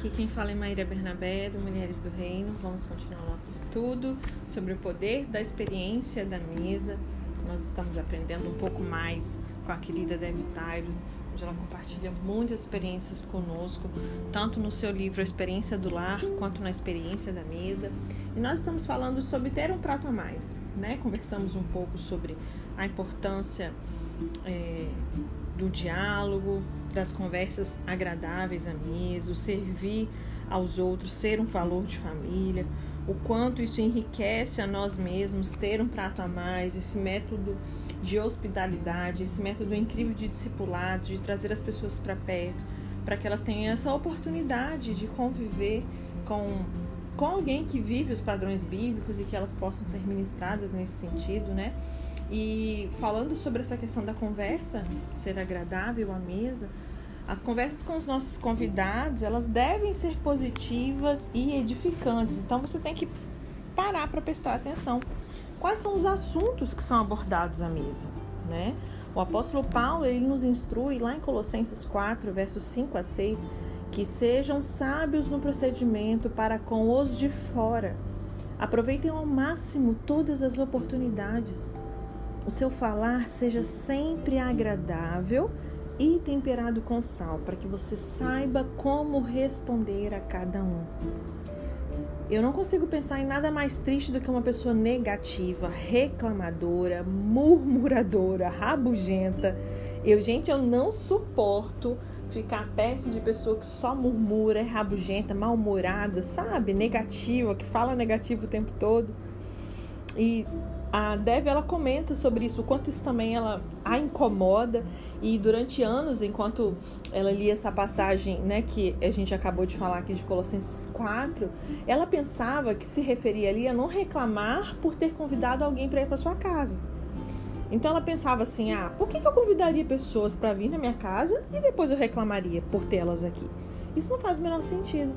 Aqui quem fala é Maíra Bernabé, do Mulheres do Reino. Vamos continuar nosso estudo sobre o poder da experiência da mesa. Nós estamos aprendendo um pouco mais com a querida Debbie Tyrus, onde ela compartilha muitas experiências conosco, tanto no seu livro A Experiência do Lar, quanto na experiência da mesa. E nós estamos falando sobre ter um prato a mais, né? Conversamos um pouco sobre a importância é, do diálogo, das conversas agradáveis à mesa, o servir aos outros, ser um valor de família, o quanto isso enriquece a nós mesmos, ter um prato a mais, esse método de hospitalidade, esse método incrível de discipulado, de trazer as pessoas para perto, para que elas tenham essa oportunidade de conviver com, com alguém que vive os padrões bíblicos e que elas possam ser ministradas nesse sentido, né? E falando sobre essa questão da conversa, ser agradável à mesa, as conversas com os nossos convidados, elas devem ser positivas e edificantes. Então você tem que parar para prestar atenção. Quais são os assuntos que são abordados à mesa, né? O apóstolo Paulo, ele nos instrui lá em Colossenses 4, versos 5 a 6, que sejam sábios no procedimento para com os de fora. Aproveitem ao máximo todas as oportunidades o seu falar seja sempre agradável e temperado com sal, para que você saiba como responder a cada um. Eu não consigo pensar em nada mais triste do que uma pessoa negativa, reclamadora, murmuradora, rabugenta. Eu, gente, eu não suporto ficar perto de pessoa que só murmura, é rabugenta, mal-humorada, sabe? Negativa, que fala negativo o tempo todo. E a Dev ela comenta sobre isso, o quanto isso também ela a incomoda e durante anos, enquanto ela lia essa passagem, né, que a gente acabou de falar aqui de Colossenses 4, ela pensava que se referia ali a não reclamar por ter convidado alguém para ir para sua casa. Então ela pensava assim: "Ah, por que, que eu convidaria pessoas para vir na minha casa e depois eu reclamaria por tê-las aqui?" Isso não faz o menor sentido.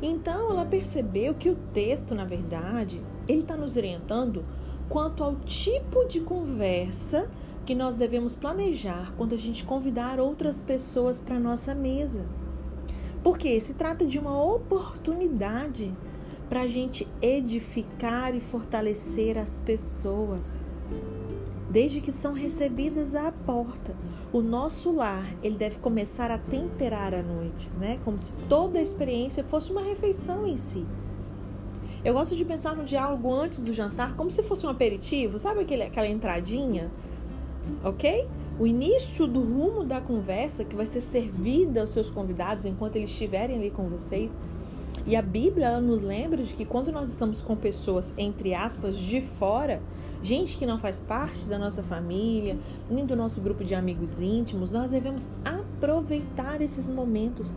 Então ela percebeu que o texto, na verdade, ele está nos orientando quanto ao tipo de conversa que nós devemos planejar quando a gente convidar outras pessoas para nossa mesa. Porque se trata de uma oportunidade para a gente edificar e fortalecer as pessoas, desde que são recebidas à porta. O nosso lar, ele deve começar a temperar a noite, né? Como se toda a experiência fosse uma refeição em si. Eu gosto de pensar no diálogo antes do jantar como se fosse um aperitivo, sabe aquele, aquela entradinha? Ok? O início do rumo da conversa que vai ser servida aos seus convidados enquanto eles estiverem ali com vocês. E a Bíblia nos lembra de que quando nós estamos com pessoas, entre aspas, de fora, gente que não faz parte da nossa família, nem do nosso grupo de amigos íntimos, nós devemos aproveitar esses momentos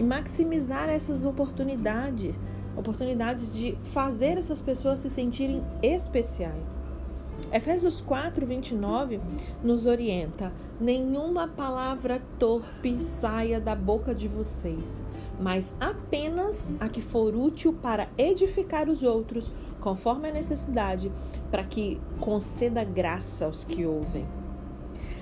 e maximizar essas oportunidades oportunidades de fazer essas pessoas se sentirem especiais. Efésios 4, 29 nos orienta: nenhuma palavra torpe saia da boca de vocês, mas apenas a que for útil para edificar os outros, conforme a necessidade, para que conceda graça aos que ouvem.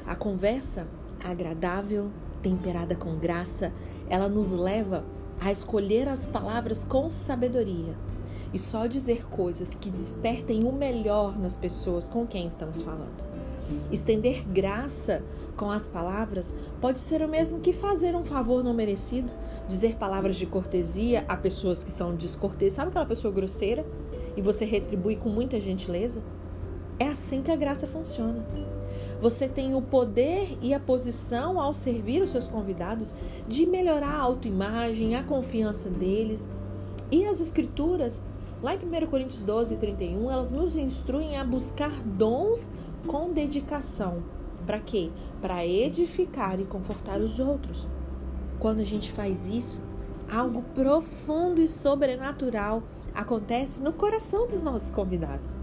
A conversa agradável, temperada com graça, ela nos leva a escolher as palavras com sabedoria e só dizer coisas que despertem o melhor nas pessoas com quem estamos falando. Estender graça com as palavras pode ser o mesmo que fazer um favor não merecido, dizer palavras de cortesia a pessoas que são descorteses. Sabe aquela pessoa grosseira e você retribui com muita gentileza? É assim que a graça funciona. Você tem o poder e a posição ao servir os seus convidados de melhorar a autoimagem, a confiança deles. E as escrituras, lá em 1 Coríntios 12, 31, elas nos instruem a buscar dons com dedicação. Para quê? Para edificar e confortar os outros. Quando a gente faz isso, algo profundo e sobrenatural acontece no coração dos nossos convidados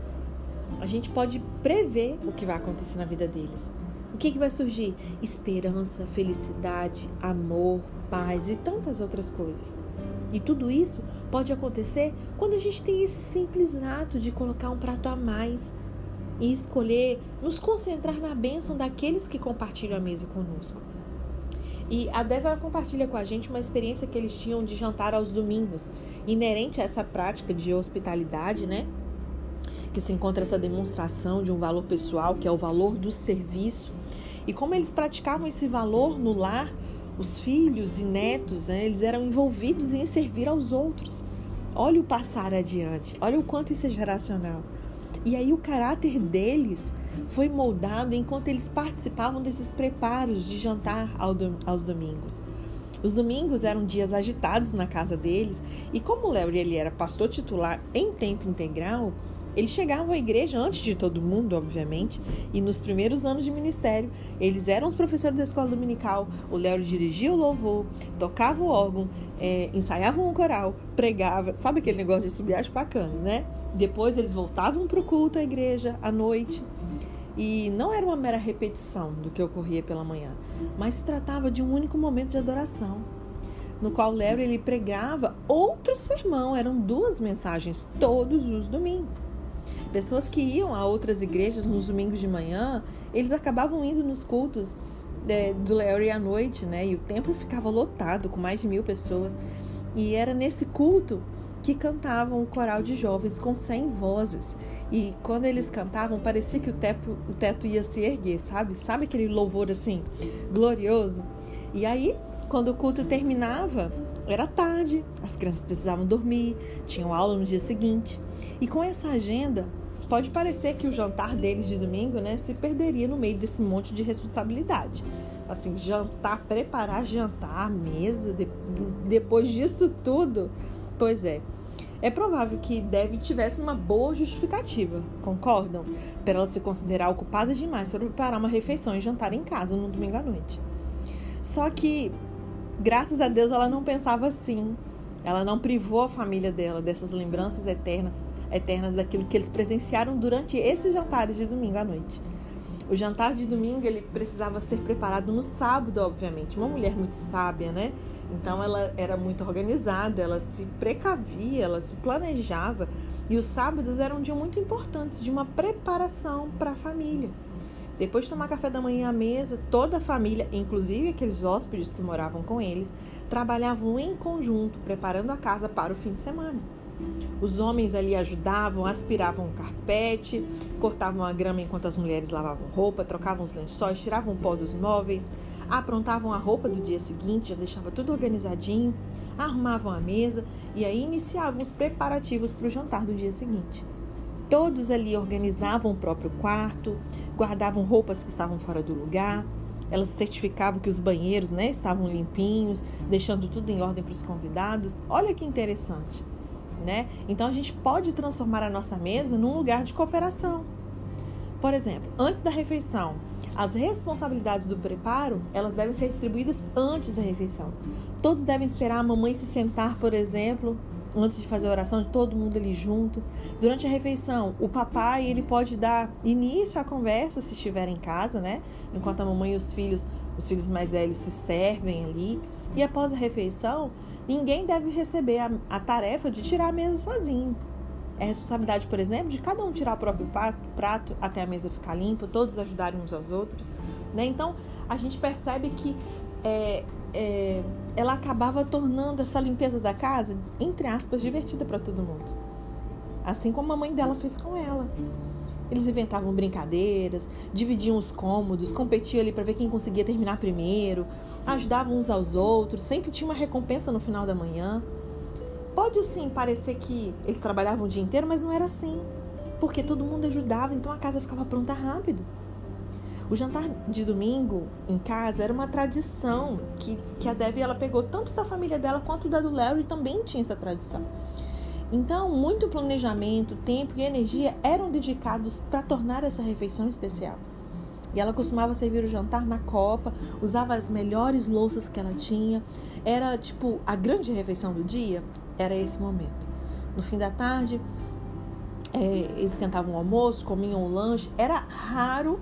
a gente pode prever o que vai acontecer na vida deles. O que, que vai surgir? Esperança, felicidade, amor, paz e tantas outras coisas. E tudo isso pode acontecer quando a gente tem esse simples ato de colocar um prato a mais e escolher nos concentrar na bênção daqueles que compartilham a mesa conosco. E a Débora compartilha com a gente uma experiência que eles tinham de jantar aos domingos, inerente a essa prática de hospitalidade, né? Que se encontra essa demonstração de um valor pessoal, que é o valor do serviço. E como eles praticavam esse valor no lar, os filhos e netos, né, eles eram envolvidos em servir aos outros. Olha o passar adiante, olha o quanto isso é geracional. E aí o caráter deles foi moldado enquanto eles participavam desses preparos de jantar aos domingos. Os domingos eram dias agitados na casa deles e como o Larry ele era pastor titular em tempo integral, eles chegavam à igreja antes de todo mundo, obviamente, e nos primeiros anos de ministério, eles eram os professores da escola dominical. O Léo dirigia o louvor, tocava o órgão, é, ensaiavam um coral, pregava. Sabe aquele negócio de subir bacana, né? Depois eles voltavam para o culto à igreja à noite. E não era uma mera repetição do que ocorria pela manhã, mas se tratava de um único momento de adoração, no qual Léo ele pregava outro sermão, eram duas mensagens todos os domingos. Pessoas que iam a outras igrejas nos domingos de manhã, eles acabavam indo nos cultos é, do Larry à noite, né? E o templo ficava lotado com mais de mil pessoas. E era nesse culto que cantavam o coral de jovens com 100 vozes. E quando eles cantavam, parecia que o teto, o teto ia se erguer, sabe? Sabe aquele louvor assim, glorioso? E aí, quando o culto terminava, era tarde, as crianças precisavam dormir, tinham aula no dia seguinte. E com essa agenda, pode parecer que o jantar deles de domingo, né, se perderia no meio desse monte de responsabilidade. Assim, jantar, preparar jantar, mesa, de, depois disso tudo. Pois é. É provável que Dev tivesse uma boa justificativa, concordam? Para ela se considerar ocupada demais para preparar uma refeição e jantar em casa no domingo à noite. Só que graças a Deus ela não pensava assim. Ela não privou a família dela dessas lembranças eternas, eternas daquilo que eles presenciaram durante esses jantares de domingo à noite. O jantar de domingo ele precisava ser preparado no sábado, obviamente. Uma mulher muito sábia, né? Então ela era muito organizada, ela se precavia, ela se planejava. E os sábados eram um dia muito importantes de uma preparação para a família. Depois de tomar café da manhã à mesa, toda a família, inclusive aqueles hóspedes que moravam com eles, trabalhavam em conjunto, preparando a casa para o fim de semana. Os homens ali ajudavam, aspiravam o carpete, cortavam a grama enquanto as mulheres lavavam roupa, trocavam os lençóis, tiravam o pó dos móveis, aprontavam a roupa do dia seguinte, já deixava tudo organizadinho, arrumavam a mesa e aí iniciavam os preparativos para o jantar do dia seguinte. Todos ali organizavam o próprio quarto, guardavam roupas que estavam fora do lugar, elas certificavam que os banheiros né, estavam limpinhos, deixando tudo em ordem para os convidados. Olha que interessante. Né? Então a gente pode transformar a nossa mesa num lugar de cooperação. Por exemplo, antes da refeição, as responsabilidades do preparo, elas devem ser distribuídas antes da refeição. Todos devem esperar a mamãe se sentar, por exemplo, antes de fazer a oração, de todo mundo ali junto. Durante a refeição, o papai ele pode dar início à conversa se estiver em casa, né? Enquanto a mamãe e os filhos, os filhos mais velhos se servem ali. E após a refeição, ninguém deve receber a, a tarefa de tirar a mesa sozinho. É responsabilidade, por exemplo, de cada um tirar o próprio prato até a mesa ficar limpa, todos ajudarem uns aos outros. Né? Então, a gente percebe que é, é, ela acabava tornando essa limpeza da casa, entre aspas, divertida para todo mundo. Assim como a mãe dela fez com ela. Eles inventavam brincadeiras, dividiam os cômodos, competiam ali para ver quem conseguia terminar primeiro, ajudavam uns aos outros, sempre tinha uma recompensa no final da manhã. Pode sim parecer que eles trabalhavam o dia inteiro, mas não era assim, porque todo mundo ajudava, então a casa ficava pronta rápido. O jantar de domingo em casa era uma tradição que, que a Debbie ela pegou tanto da família dela quanto da do Larry também tinha essa tradição. Então, muito planejamento, tempo e energia eram dedicados para tornar essa refeição especial. E ela costumava servir o jantar na copa, usava as melhores louças que ela tinha. Era tipo a grande refeição do dia, era esse momento. No fim da tarde, é, eles esquentavam o almoço, comiam o lanche. Era raro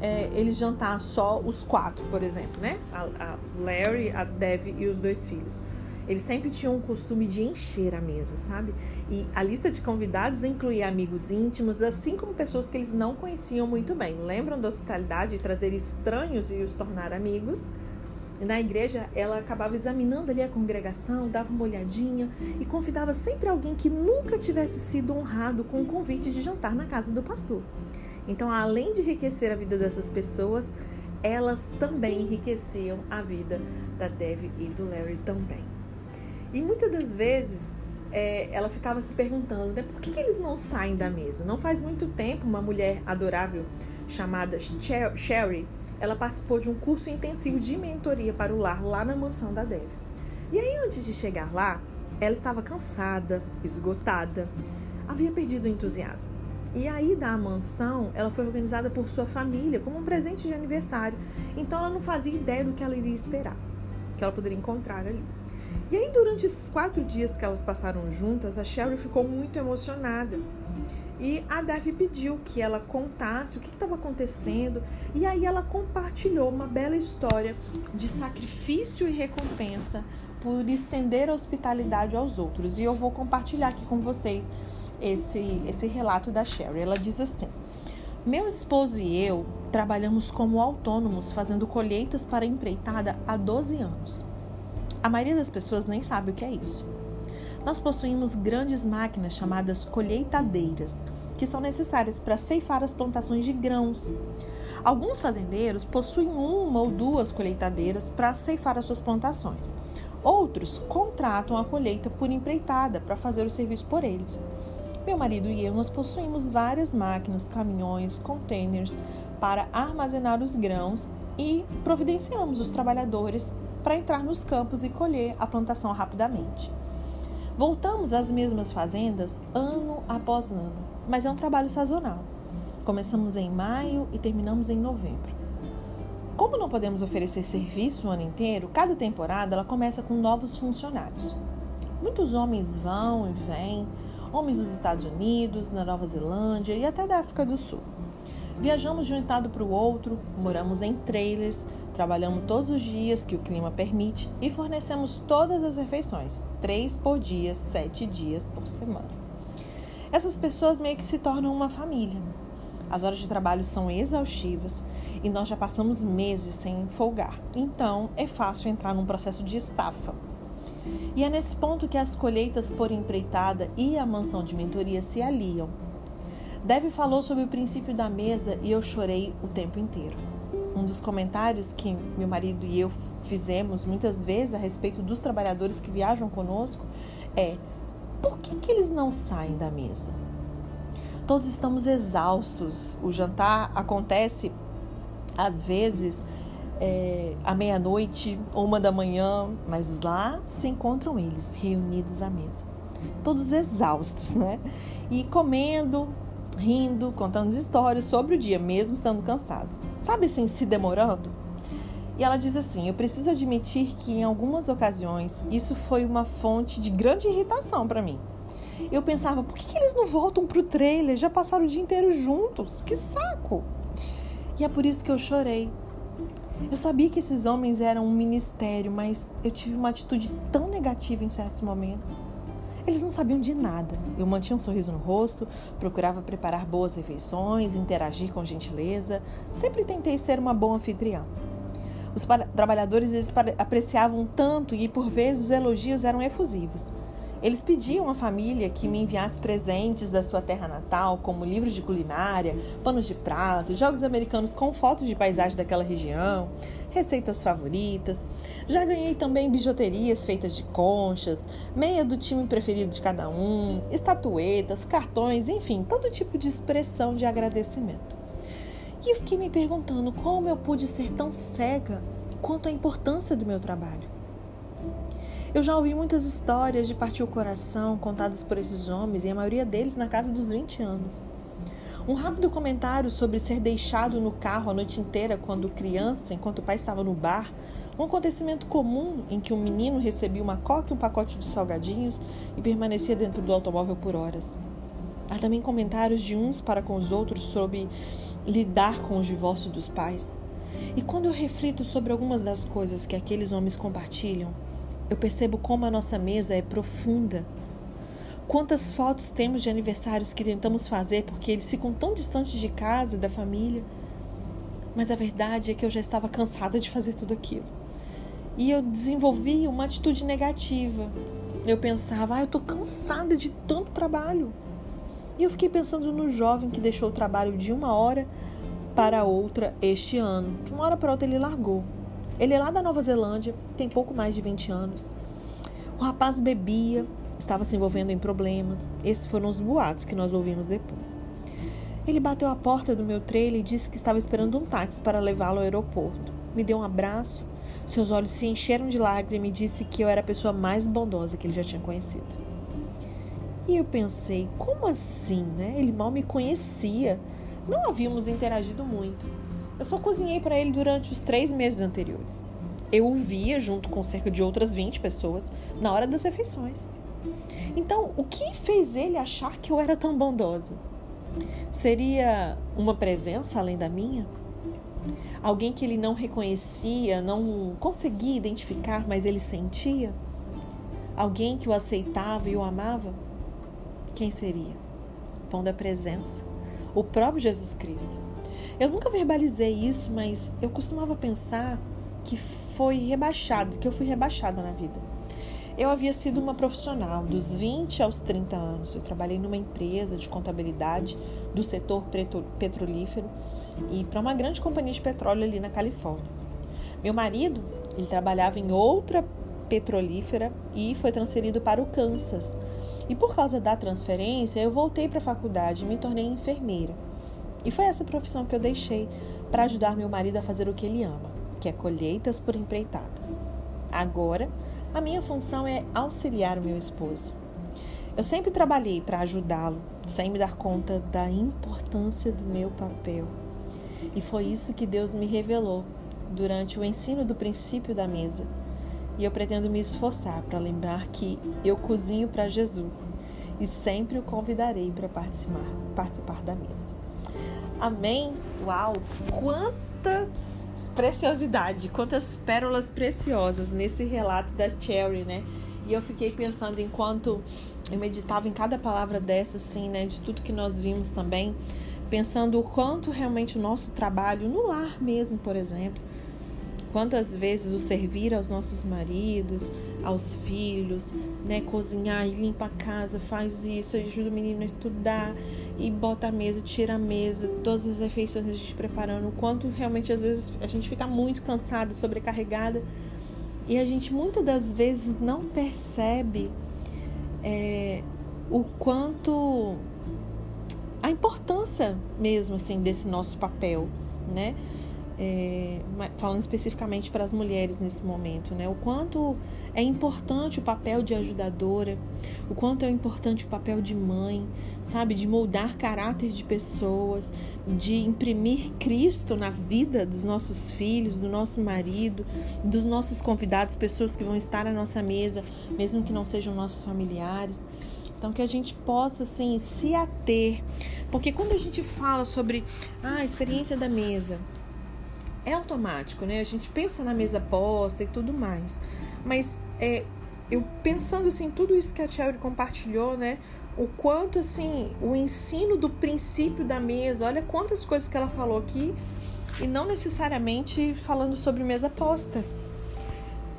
é, eles jantar só os quatro, por exemplo, né? A, a Larry, a Dev e os dois filhos. Eles sempre tinham o costume de encher a mesa, sabe? E a lista de convidados incluía amigos íntimos, assim como pessoas que eles não conheciam muito bem. Lembram da hospitalidade de trazer estranhos e os tornar amigos? na igreja, ela acabava examinando ali a congregação, dava uma olhadinha e convidava sempre alguém que nunca tivesse sido honrado com o convite de jantar na casa do pastor. Então, além de enriquecer a vida dessas pessoas, elas também enriqueciam a vida da Dev e do Larry também. E muitas das vezes é, ela ficava se perguntando né, por que, que, eles não saem da mesa. Não faz muito tempo, uma mulher adorável chamada Sherry ela participou de um curso intensivo de mentoria para o lar lá na mansão da Dev. E aí, antes de chegar lá, ela estava cansada, esgotada, havia perdido o entusiasmo. E a ida à mansão, ela foi organizada por sua família como um presente de aniversário. Então ela não fazia ideia do que ela iria esperar, que ela poderia encontrar ali. E aí, durante esses quatro dias que elas passaram juntas, a Sherry ficou muito emocionada. E a Dev pediu que ela contasse o que estava acontecendo. E aí ela compartilhou uma bela história de sacrifício e recompensa por estender a hospitalidade aos outros. E eu vou compartilhar aqui com vocês esse, esse relato da Sherry. Ela diz assim: Meu esposo e eu trabalhamos como autônomos fazendo colheitas para empreitada há 12 anos. A maioria das pessoas nem sabe o que é isso. Nós possuímos grandes máquinas chamadas colheitadeiras, que são necessárias para ceifar as plantações de grãos. Alguns fazendeiros possuem uma ou duas colheitadeiras para ceifar as suas plantações. Outros contratam a colheita por empreitada para fazer o serviço por eles. Meu marido e eu nós possuímos várias máquinas, caminhões, containers para armazenar os grãos e providenciamos os trabalhadores para entrar nos campos e colher a plantação rapidamente. Voltamos às mesmas fazendas ano após ano, mas é um trabalho sazonal. Começamos em maio e terminamos em novembro. Como não podemos oferecer serviço o ano inteiro, cada temporada ela começa com novos funcionários. Muitos homens vão e vêm, homens dos Estados Unidos, da Nova Zelândia e até da África do Sul. Viajamos de um estado para o outro, moramos em trailers, trabalhamos todos os dias que o clima permite e fornecemos todas as refeições, três por dia, sete dias por semana. Essas pessoas meio que se tornam uma família. As horas de trabalho são exaustivas e nós já passamos meses sem folgar, então é fácil entrar num processo de estafa. E é nesse ponto que as colheitas por empreitada e a mansão de mentoria se aliam Deve falou sobre o princípio da mesa e eu chorei o tempo inteiro. Um dos comentários que meu marido e eu fizemos muitas vezes a respeito dos trabalhadores que viajam conosco é: por que, que eles não saem da mesa? Todos estamos exaustos. O jantar acontece às vezes é, à meia-noite ou uma da manhã, mas lá se encontram eles reunidos à mesa, todos exaustos, né? E comendo, rindo, contando histórias sobre o dia, mesmo estando cansados. Sabe assim, se demorando? E ela diz assim: Eu preciso admitir que em algumas ocasiões isso foi uma fonte de grande irritação para mim. Eu pensava: por que, que eles não voltam pro trailer? Já passaram o dia inteiro juntos? Que saco! E é por isso que eu chorei. Eu sabia que esses homens eram um ministério, mas eu tive uma atitude tão negativa em certos momentos. Eles não sabiam de nada. Eu mantinha um sorriso no rosto, procurava preparar boas refeições, interagir com gentileza. Sempre tentei ser uma boa anfitriã. Os trabalhadores eles apreciavam tanto e por vezes os elogios eram efusivos. Eles pediam à família que me enviasse presentes da sua terra natal, como livros de culinária, panos de prato, jogos americanos com fotos de paisagem daquela região, receitas favoritas. Já ganhei também bijuterias feitas de conchas, meia do time preferido de cada um, estatuetas, cartões, enfim, todo tipo de expressão de agradecimento. E eu fiquei me perguntando como eu pude ser tão cega quanto à importância do meu trabalho. Eu já ouvi muitas histórias de partir o coração contadas por esses homens e a maioria deles na casa dos 20 anos. Um rápido comentário sobre ser deixado no carro a noite inteira quando criança, enquanto o pai estava no bar, um acontecimento comum em que um menino recebia uma coca e um pacote de salgadinhos e permanecia dentro do automóvel por horas. Há também comentários de uns para com os outros sobre lidar com o divórcio dos pais. E quando eu reflito sobre algumas das coisas que aqueles homens compartilham, eu percebo como a nossa mesa é profunda. Quantas fotos temos de aniversários que tentamos fazer porque eles ficam tão distantes de casa e da família? Mas a verdade é que eu já estava cansada de fazer tudo aquilo. e eu desenvolvi uma atitude negativa. Eu pensava, ah, eu tô cansada de tanto trabalho. E eu fiquei pensando no jovem que deixou o trabalho de uma hora para outra este ano. De uma hora para outra ele largou. Ele é lá da Nova Zelândia, tem pouco mais de 20 anos. O rapaz bebia, estava se envolvendo em problemas. Esses foram os boatos que nós ouvimos depois. Ele bateu a porta do meu trailer e disse que estava esperando um táxi para levá-lo ao aeroporto. Me deu um abraço, seus olhos se encheram de lágrimas e disse que eu era a pessoa mais bondosa que ele já tinha conhecido. E eu pensei, como assim, né? Ele mal me conhecia. Não havíamos interagido muito. Eu só cozinhei para ele durante os três meses anteriores. Eu o via junto com cerca de outras 20 pessoas na hora das refeições. Então, o que fez ele achar que eu era tão bondosa? Seria uma presença além da minha? Alguém que ele não reconhecia, não conseguia identificar, mas ele sentia? Alguém que o aceitava e o amava? Quem seria? Pão da presença. O próprio Jesus Cristo. Eu nunca verbalizei isso, mas eu costumava pensar que foi rebaixado, que eu fui rebaixada na vida. Eu havia sido uma profissional dos 20 aos 30 anos. Eu trabalhei numa empresa de contabilidade do setor petrolífero e para uma grande companhia de petróleo ali na Califórnia. Meu marido, ele trabalhava em outra petrolífera e foi transferido para o Kansas. E por causa da transferência, eu voltei para a faculdade e me tornei enfermeira. E foi essa profissão que eu deixei para ajudar meu marido a fazer o que ele ama, que é colheitas por empreitada. Agora, a minha função é auxiliar o meu esposo. Eu sempre trabalhei para ajudá-lo, sem me dar conta da importância do meu papel. E foi isso que Deus me revelou durante o ensino do princípio da mesa. E eu pretendo me esforçar para lembrar que eu cozinho para Jesus e sempre o convidarei para participar, participar da mesa. Amém? Uau! Quanta preciosidade, quantas pérolas preciosas nesse relato da Cherry, né? E eu fiquei pensando enquanto eu meditava em cada palavra dessa, assim, né? De tudo que nós vimos também, pensando o quanto realmente o nosso trabalho, no lar mesmo, por exemplo, quantas vezes o servir aos nossos maridos, aos filhos, né? Cozinhar e limpa a casa, faz isso, ajuda o menino a estudar e bota a mesa, tira a mesa, todas as refeições a gente preparando, o quanto realmente às vezes a gente fica muito cansado, sobrecarregada e a gente muitas das vezes não percebe é, o quanto a importância mesmo assim desse nosso papel, né? É, falando especificamente para as mulheres nesse momento, né? O quanto é importante o papel de ajudadora, o quanto é importante o papel de mãe, sabe? De moldar caráter de pessoas, de imprimir Cristo na vida dos nossos filhos, do nosso marido, dos nossos convidados, pessoas que vão estar à nossa mesa, mesmo que não sejam nossos familiares. Então, que a gente possa, assim, se ater. Porque quando a gente fala sobre ah, a experiência da mesa, é automático, né? A gente pensa na mesa posta e tudo mais. Mas é, eu pensando assim, tudo isso que a Cherry compartilhou, né? O quanto assim, o ensino do princípio da mesa, olha quantas coisas que ela falou aqui, e não necessariamente falando sobre mesa posta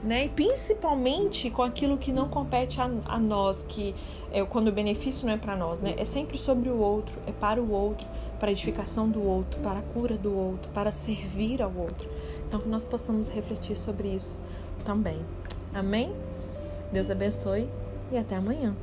né? E principalmente com aquilo que não compete a, a nós, que é quando o benefício não é para nós, né? É sempre sobre o outro, é para o outro, para a edificação do outro, para a cura do outro, para servir ao outro. Então que nós possamos refletir sobre isso também. Amém? Deus abençoe e até amanhã.